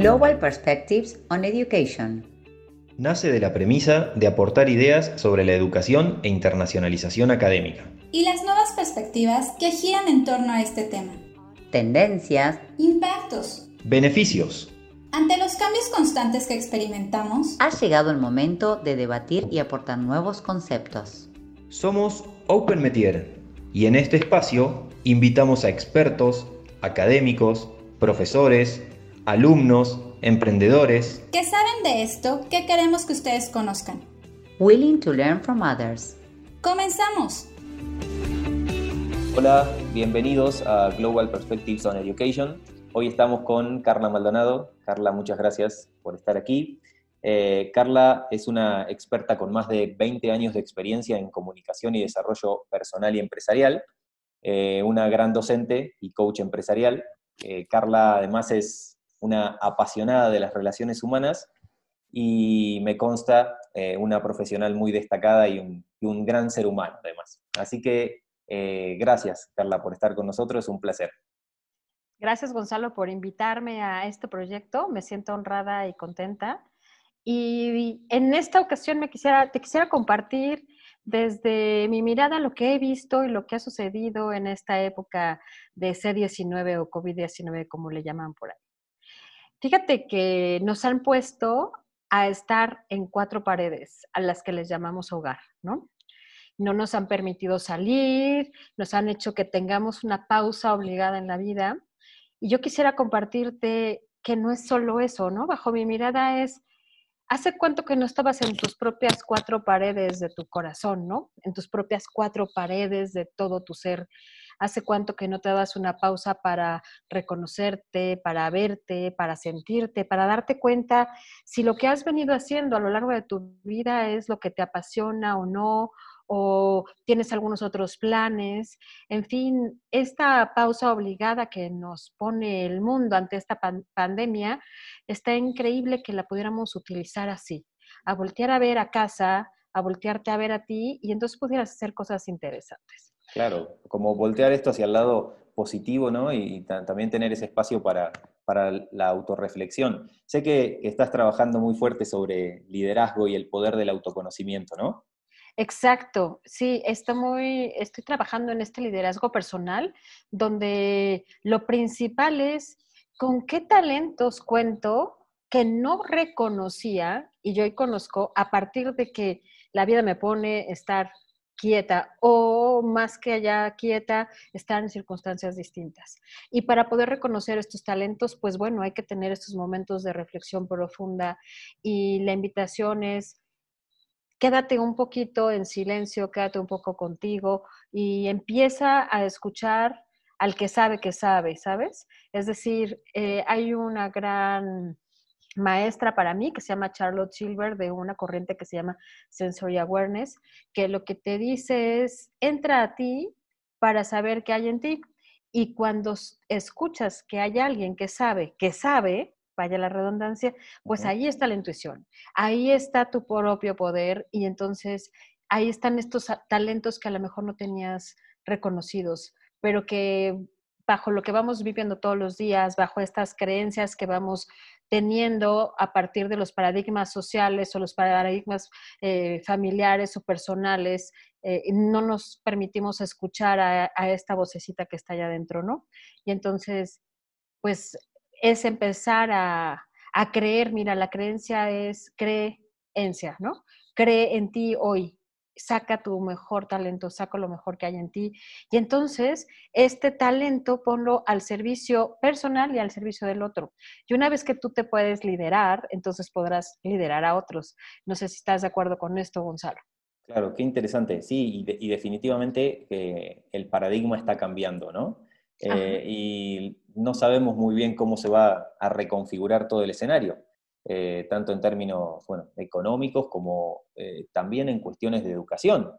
Global Perspectives on Education. Nace de la premisa de aportar ideas sobre la educación e internacionalización académica. Y las nuevas perspectivas que giran en torno a este tema. Tendencias. Impactos. Beneficios. Ante los cambios constantes que experimentamos, ha llegado el momento de debatir y aportar nuevos conceptos. Somos Open Metier y en este espacio invitamos a expertos, académicos, profesores, alumnos, emprendedores que saben de esto que queremos que ustedes conozcan. Willing to learn from others. Comenzamos. Hola, bienvenidos a Global Perspectives on Education. Hoy estamos con Carla Maldonado. Carla, muchas gracias por estar aquí. Eh, Carla es una experta con más de 20 años de experiencia en comunicación y desarrollo personal y empresarial, eh, una gran docente y coach empresarial. Eh, Carla además es una apasionada de las relaciones humanas y me consta una profesional muy destacada y un, gran ser humano además. Así que gracias Carla por estar con nosotros, es un placer. Gracias Gonzalo por invitarme a este proyecto, me siento honrada y contenta y en esta ocasión me quisiera, te quisiera compartir desde mi mirada lo que he visto y lo que ha sucedido en esta época de C19 o COVID-19, como le llaman por ahí. Fíjate que nos han puesto a estar en cuatro paredes, a las que les llamamos hogar, ¿no? No nos han permitido salir, nos han hecho que tengamos una pausa obligada en la vida. Y yo quisiera compartirte que no es solo eso, ¿no? Bajo mi mirada es ¿Hace cuánto que no estabas en tus propias cuatro paredes de tu corazón, ¿no? En tus propias cuatro paredes de todo tu ser. ¿Hace cuánto que no te das una pausa para reconocerte, para verte, para sentirte, para darte cuenta si lo que has venido haciendo a lo largo de tu vida es lo que te apasiona o no, o tienes algunos otros planes. En fin, esta pausa obligada que nos pone el mundo ante esta pandemia, está increíble que la pudiéramos utilizar así, a voltear a ver a casa, a voltearte a ver a ti y entonces pudieras hacer cosas interesantes. Claro, como voltear esto hacia el lado positivo, ¿no? Y, también tener ese espacio para, para la autorreflexión. Sé que estás trabajando muy fuerte sobre liderazgo y el poder del autoconocimiento, ¿no? Exacto, sí, estoy, muy, estoy trabajando en este liderazgo personal, donde lo principal es con qué talentos cuento que no reconocía y yo hoy conozco a partir de que la vida me pone estar quieta o más que allá quieta, estar en circunstancias distintas. Y para poder reconocer estos talentos, pues bueno, hay que tener estos momentos de reflexión profunda y la invitación es quédate un poquito en silencio, quédate un poco contigo y empieza a escuchar al que sabe que sabe, ¿sabes? Es decir, eh, hay una gran maestra para mí que se llama Charlotte Silver de una corriente que se llama Sensory Awareness, que lo que te dice es, entra a ti para saber qué hay en ti. Y cuando escuchas que hay alguien que sabe, que sabe, vaya la redundancia, pues ahí está la intuición, ahí está tu propio poder y entonces ahí están estos talentos que a lo mejor no tenías reconocidos, pero que bajo lo que vamos viviendo todos los días, bajo estas creencias que vamos teniendo a partir de los paradigmas sociales o los paradigmas eh, familiares o personales, eh, no nos permitimos escuchar a, a, esta vocecita que está allá adentro, ¿no? Y entonces, pues es empezar a, creer, mira, la creencia es creencia, ¿no? Cree en ti hoy, saca tu mejor talento, saca lo mejor que hay en ti. Y entonces, este talento ponlo al servicio personal y al servicio del otro. Y una vez que tú te puedes liderar, entonces podrás liderar a otros. No sé si estás de acuerdo con esto, Gonzalo. Claro, qué interesante. Sí, y, definitivamente eh, el paradigma está cambiando, ¿no? Eh, y no sabemos muy bien cómo se va a reconfigurar todo el escenario, eh, tanto en términos económicos como eh, también en cuestiones de educación.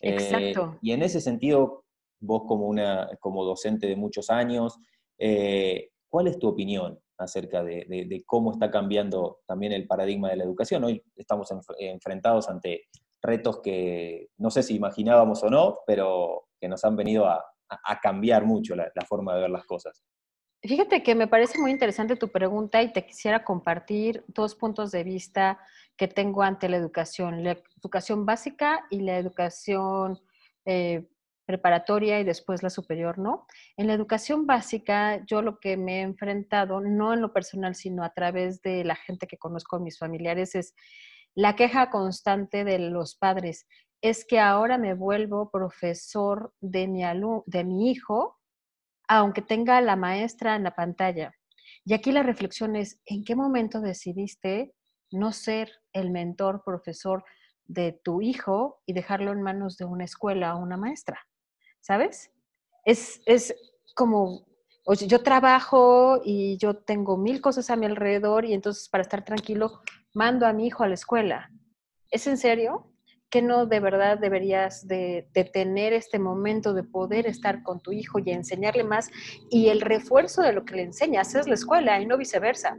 Exacto. y en ese sentido, vos como, una, como docente de muchos años, ¿cuál es tu opinión acerca de, cómo está cambiando también el paradigma de la educación? Hoy estamos enfrentados ante retos que no sé si imaginábamos o no, pero que nos han venido a, a, cambiar mucho la, forma de ver las cosas. Fíjate que me parece muy interesante tu pregunta y te quisiera compartir dos puntos de vista que tengo ante la educación, la educación básica y la educación eh, preparatoria y después la superior, ¿no? En la educación básica, yo lo que me he enfrentado, no en lo personal, sino a través de la gente que conozco, mis familiares, es la queja constante de los padres. Es que ahora me vuelvo profesor de mi, de mi hijo, aunque tenga la maestra en la pantalla. Y aquí la reflexión es, ¿en qué momento decidiste no ser el mentor, profesor de tu hijo y dejarlo en manos de una escuela o una maestra? ¿sabes? Es, es como, yo trabajo y yo tengo mil cosas a mi alrededor y entonces para estar tranquilo mando a mi hijo a la escuela. ¿Es en serio? Que no de verdad deberías de, tener este momento de poder estar con tu hijo y enseñarle más y el refuerzo de lo que le enseñas es la escuela y no viceversa.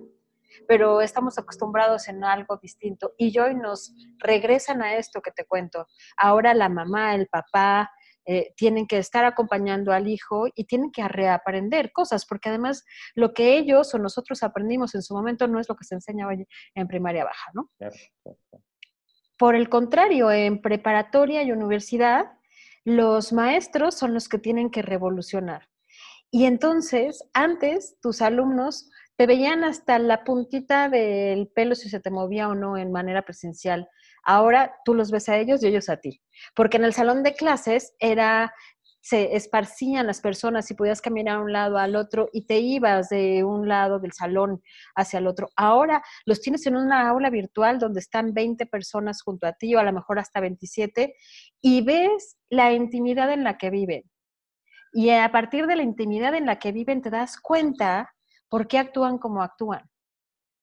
Pero estamos acostumbrados en algo distinto y hoy nos regresan a esto que te cuento. Ahora la mamá, el papá, eh, tienen que estar acompañando al hijo y tienen que reaprender cosas, porque además lo que ellos o nosotros aprendimos en su momento no es lo que se enseña hoy en primaria baja, ¿no? Por el contrario, en preparatoria y universidad, los maestros son los que tienen que revolucionar. Y entonces, antes, tus alumnos te veían hasta la puntita del pelo si se te movía o no en manera presencial. Ahora tú los ves a ellos y ellos a ti. Porque en el salón de clases era se esparcían las personas y podías caminar a un lado al otro y te ibas de un lado del salón hacia el otro. Ahora los tienes en una aula virtual donde están 20 personas junto a ti o a lo mejor hasta 27 y ves la intimidad en la que viven. Y a partir de la intimidad en la que viven te das cuenta por qué actúan como actúan.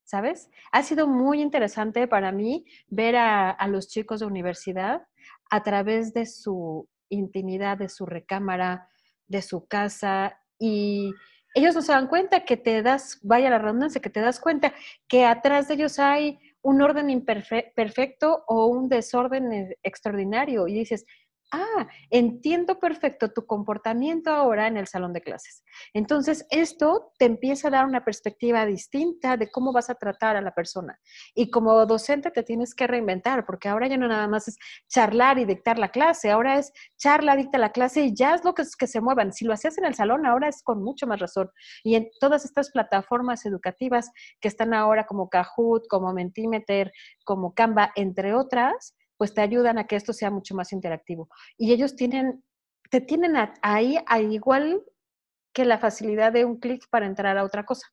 ¿sabes? Ha sido muy interesante para mí ver a, los chicos de universidad a través de su intimidad, de su recámara, de su casa y ellos no se dan cuenta que te das, vaya la redundancia, que te das cuenta que atrás de ellos hay un orden imperfecto o un desorden e, extraordinario y dices, ah, entiendo perfecto tu comportamiento ahora en el salón de clases. Entonces, esto te empieza a dar una perspectiva distinta de cómo vas a tratar a la persona. Y como docente te tienes que reinventar, porque ahora ya no nada más es charlar y dictar la clase, ahora es charla, dicta la clase y ya es lo que, es que se muevan. Si lo hacías en el salón, ahora es con mucho más razón. Y en todas estas plataformas educativas que están ahora como Kahoot, como Mentimeter, como Canva, entre otras, pues te ayudan a que esto sea mucho más interactivo. Y ellos tienen, te tienen ahí al igual que la facilidad de un clic para entrar a otra cosa.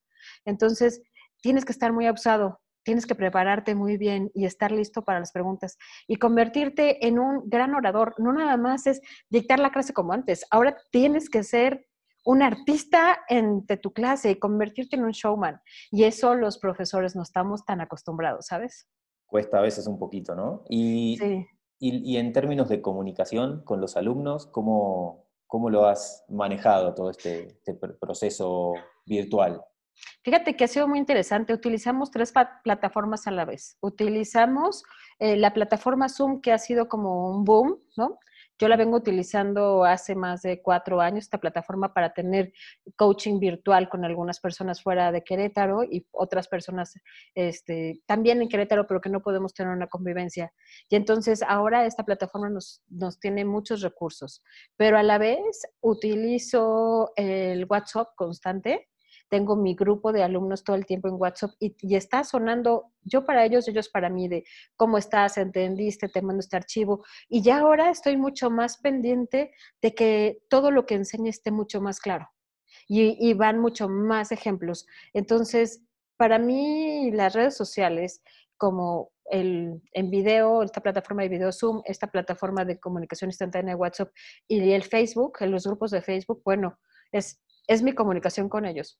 Entonces, tienes que estar muy abusado, tienes que prepararte muy bien y estar listo para las preguntas y convertirte en un gran orador. No nada más es dictar la clase como antes, ahora tienes que ser un artista entre tu clase y convertirte en un showman. Y eso los profesores no estamos tan acostumbrados, ¿sabes? Cuesta a veces un poquito, ¿no? Y, y, en términos de comunicación con los alumnos, ¿cómo, cómo lo has manejado todo este, este proceso virtual? Fíjate que ha sido muy interesante. Utilizamos tres plataformas a la vez. Utilizamos eh, la plataforma Zoom, que ha sido como un boom, ¿no? Yo la vengo utilizando hace más de cuatro años, esta plataforma, para tener coaching virtual con algunas personas fuera de Querétaro y otras personas este, también en Querétaro, pero que no podemos tener una convivencia. Y entonces ahora esta plataforma nos, nos tiene muchos recursos, pero a la vez utilizo el WhatsApp constante tengo mi grupo de alumnos todo el tiempo en WhatsApp y, está sonando, yo para ellos, ellos para mí, de cómo estás, entendiste, te mando este archivo. Y ya ahora estoy mucho más pendiente de que todo lo que enseñe esté mucho más claro. Y, van mucho más ejemplos. Entonces, para mí, las redes sociales, como el, en video, esta plataforma de video Zoom, esta plataforma de comunicación instantánea de WhatsApp y el Facebook, los grupos de Facebook, bueno, es, es mi comunicación con ellos.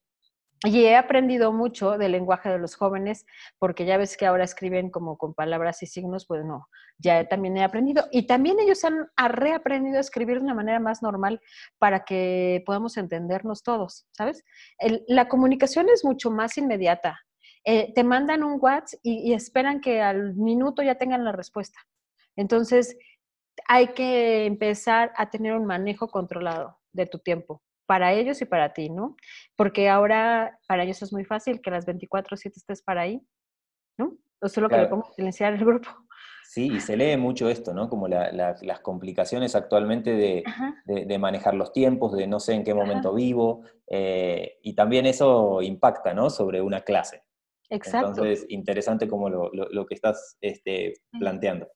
Y he aprendido mucho del lenguaje de los jóvenes, porque ya ves que ahora escriben como con palabras y signos, pues no, ya también he aprendido. Y también ellos han, reaprendido a escribir de una manera más normal para que podamos entendernos todos, ¿sabes? la comunicación es mucho más inmediata. Eh, te mandan un WhatsApp y, y esperan que al minuto ya tengan la respuesta. Entonces, hay que empezar a tener un manejo controlado de tu tiempo para ellos y para ti, ¿no? Porque ahora para ellos es muy fácil que las 24 7 estés para ahí, ¿no? O solo que le pongo a silenciar el grupo. Sí, y se lee mucho esto, ¿no? Como las complicaciones actualmente de, manejar los tiempos, de no sé en qué momento vivo, eh, y también eso impacta, ¿no? Sobre una clase. Exacto. Entonces, interesante como lo, lo, que estás este, planteando.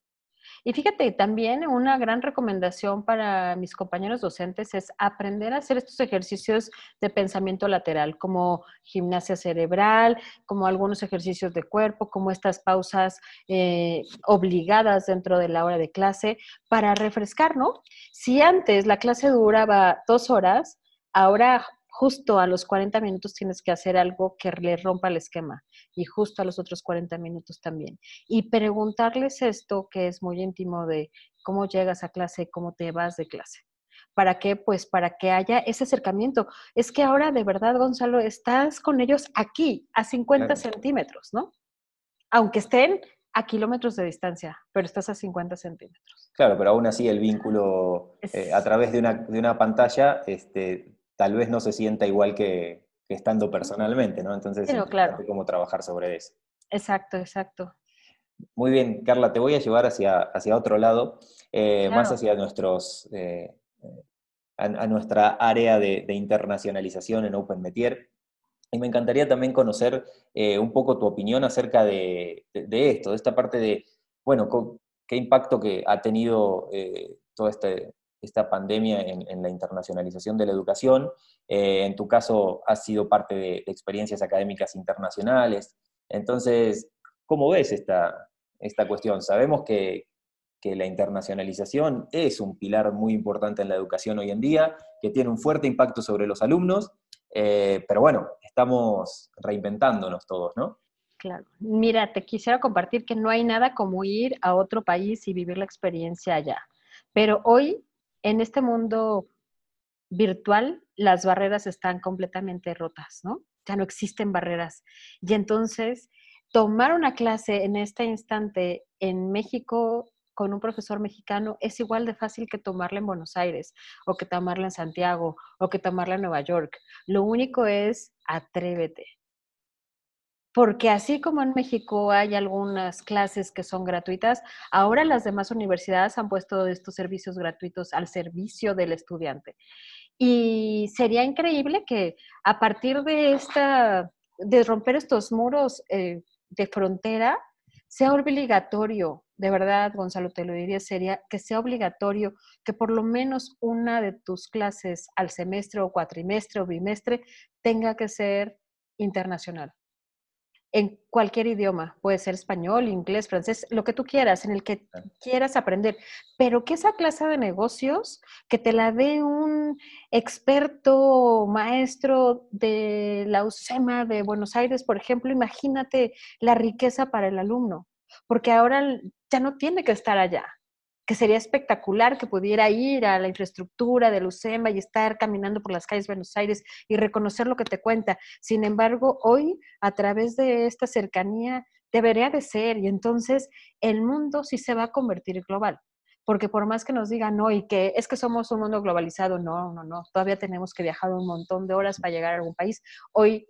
Y fíjate, también una gran recomendación para mis compañeros docentes es aprender a hacer estos ejercicios de pensamiento lateral, como gimnasia cerebral, como algunos ejercicios de cuerpo, como estas pausas eh, obligadas dentro de la hora de clase, para refrescar, ¿no? Si antes la clase duraba dos horas, ahora justo a los 40 minutos tienes que hacer algo que le rompa el esquema y justo a los otros 40 minutos también. Y preguntarles esto que es muy íntimo de cómo llegas a clase, cómo te vas de clase. ¿Para qué? Pues para que haya ese acercamiento. Es que ahora de verdad, Gonzalo, estás con ellos aquí, a 50 centímetros, ¿no? Aunque estén a kilómetros de distancia, pero estás a 50 centímetros. Claro, pero aún así el vínculo eh, a través de una, de una pantalla este, tal vez no se sienta igual que, estando personalmente, ¿no? Entonces, claro. cómo trabajar sobre eso. Exacto, exacto. Muy bien, Carla, te voy a llevar hacia, hacia otro lado, eh, más hacia nuestros, eh, a, nuestra área de, internacionalización en Open Metier. Y me encantaría también conocer eh, un poco tu opinión acerca de, esto, de esta parte de, bueno, qué impacto que ha tenido todo este, esta pandemia en, la internacionalización de la educación. Eh, en tu caso, has sido parte de, experiencias académicas internacionales. Entonces, ¿cómo ves esta, esta cuestión? Sabemos que, la internacionalización es un pilar muy importante en la educación hoy en día, que tiene un fuerte impacto sobre los alumnos, eh, pero bueno, estamos reinventándonos todos, ¿no? Claro. Mira, te quisiera compartir que no hay nada como ir a otro país y vivir la experiencia allá. Pero hoy en este mundo virtual, las barreras están completamente rotas, ¿no? Ya no existen barreras. Y entonces, tomar una clase en este instante en México con un profesor mexicano es igual de fácil que tomarla en Buenos Aires, o que tomarla en Santiago, o que tomarla en Nueva York. Lo único es atrévete porque así como en México hay algunas clases que son gratuitas, ahora las demás universidades han puesto estos servicios gratuitos al servicio del estudiante. Y sería increíble que a partir de esta, de romper estos muros eh, de frontera, sea obligatorio, de verdad, Gonzalo, te lo diría, sería que sea obligatorio que por lo menos una de tus clases al semestre o cuatrimestre o bimestre tenga que ser internacional en cualquier idioma, puede ser español, inglés, francés, lo que tú quieras, en el que quieras aprender, pero que esa clase de negocios, que te la dé un experto maestro de la UCEMA de Buenos Aires, por ejemplo, imagínate la riqueza para el alumno, porque ahora ya no tiene que estar allá, que sería espectacular que pudiera ir a la infraestructura de Lucema y estar caminando por las calles de Buenos Aires y reconocer lo que te cuenta. Sin embargo, hoy, a través de esta cercanía, debería de ser y entonces el mundo sí se va a convertir global. Porque por más que nos digan, no, y que es que somos un mundo globalizado, no, no, no, todavía tenemos que viajar un montón de horas para llegar a algún país. Hoy,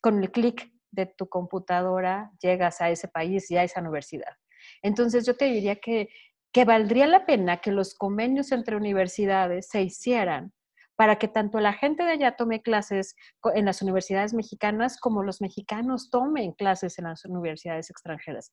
con el clic de tu computadora, llegas a ese país y a esa universidad. Entonces yo te diría que que valdría la pena que los convenios entre universidades se hicieran para que tanto la gente de allá tome clases en las universidades mexicanas como los mexicanos tomen clases en las universidades extranjeras.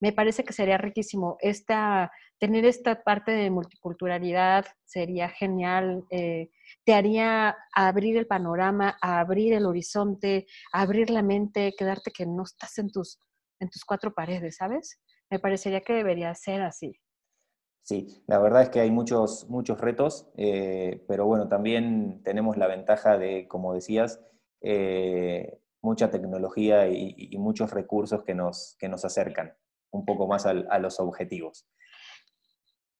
Me parece que sería riquísimo. Esta, tener esta parte de multiculturalidad sería genial. Eh, te haría abrir el panorama, abrir el horizonte, abrir la mente, quedarte que no estás en tus, en tus cuatro paredes, ¿sabes? Me parecería que debería ser así. Sí, la verdad es que hay muchos, muchos retos, eh, pero bueno, también tenemos la ventaja de, como decías, eh, mucha tecnología y, muchos recursos que nos, que nos acercan un poco más a los objetivos.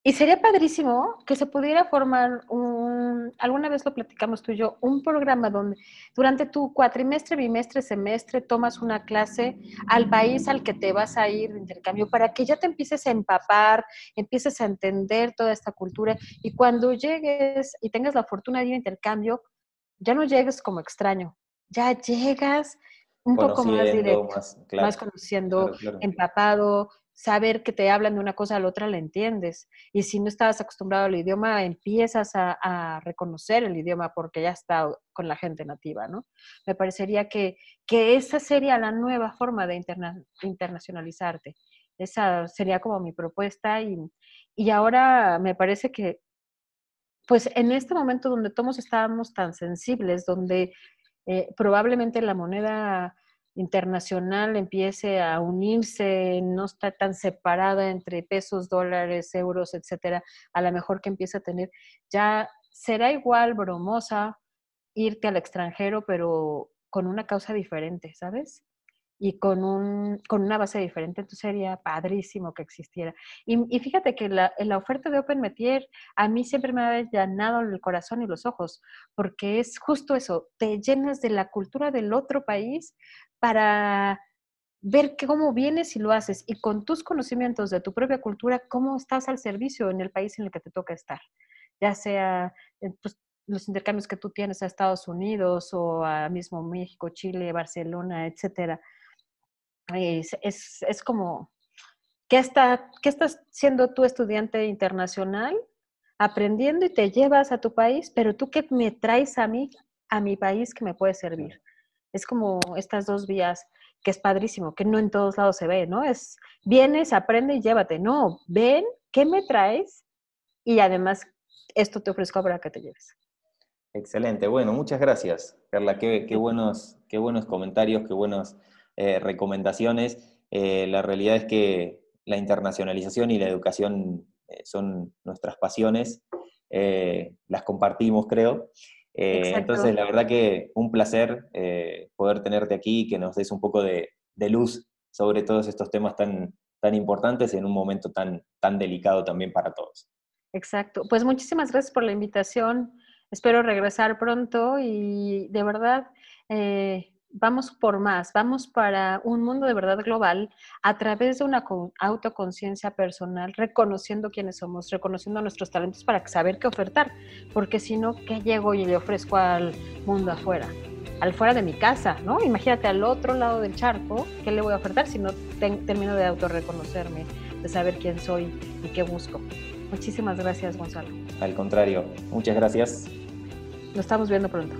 Y sería padrísimo que se pudiera formar un, alguna vez lo platicamos tú y yo, un programa donde durante tu cuatrimestre, bimestre, semestre tomas una clase al país al que te vas a ir de intercambio para que ya te empieces a empapar, empieces a entender toda esta cultura y cuando llegues y tengas la fortuna de ir a intercambio, ya no llegues como extraño, ya llegas un poco más directo, más, conociendo, empapado, saber que te hablan de una cosa a la otra la entiendes. Y si no estabas acostumbrado al idioma, empiezas a, reconocer el idioma porque ya está con la gente nativa, ¿no? Me parecería que, que esa sería la nueva forma de internacionalizarte. Esa sería como mi propuesta y, y ahora me parece que, pues en este momento donde todos estábamos tan sensibles, donde eh, probablemente la moneda internacional empiece a unirse, no está tan separada entre pesos, dólares, euros, etcétera, a lo mejor que empiece a tener, ya será igual bromosa irte al extranjero, pero con una causa diferente, ¿sabes? Y con, un, con una base diferente, entonces sería padrísimo que existiera. Y, fíjate que la, la, oferta de Open Metier a mí siempre me ha llenado el corazón y los ojos, porque es justo eso, te llenas de la cultura del otro país, para ver cómo vienes y lo haces y con tus conocimientos de tu propia cultura, cómo estás al servicio en el país en el que te toca estar, ya sea eh, pues, los intercambios que tú tienes a Estados Unidos o a mismo México, Chile, Barcelona, etcétera. Es, es, es como, ¿qué, está, ¿qué estás siendo tú estudiante internacional? aprendiendo y te llevas a tu país, pero tú qué me traes a mí, a mi país que me puede servir. Es como estas dos vías que es padrísimo, que no en todos lados se ve, ¿no? Es vienes, aprende y llévate. No, ven, ¿qué me traes? Y además, esto te ofrezco para que te lleves. Excelente, bueno, muchas gracias, Carla. Qué, buenos, qué buenos comentarios, qué buenas eh, recomendaciones. Eh, la realidad es que la internacionalización y la educación eh, son nuestras pasiones, las compartimos, creo. Eh, entonces, la verdad que un placer eh, poder tenerte aquí y que nos des un poco de, luz sobre todos estos temas tan, tan importantes en un momento tan, tan delicado también para todos. Exacto. Pues muchísimas gracias por la invitación. Espero regresar pronto y de verdad eh, vamos por más, vamos para un mundo de verdad global a través de una autoconciencia personal, reconociendo quiénes somos, reconociendo nuestros talentos para saber qué ofertar, porque si no, ¿qué llego y le ofrezco al mundo afuera? Al fuera de mi casa, ¿no? Imagínate al otro lado del charco, ¿qué le voy a ofertar si no termino de autorreconocerme, de saber quién soy y qué busco? Muchísimas gracias, Gonzalo. Al contrario, muchas gracias. Nos estamos viendo pronto.